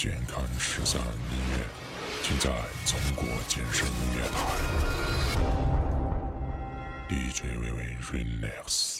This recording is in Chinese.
健康十三音乐，尽在中国健身音乐台。DJ 微微 Relax。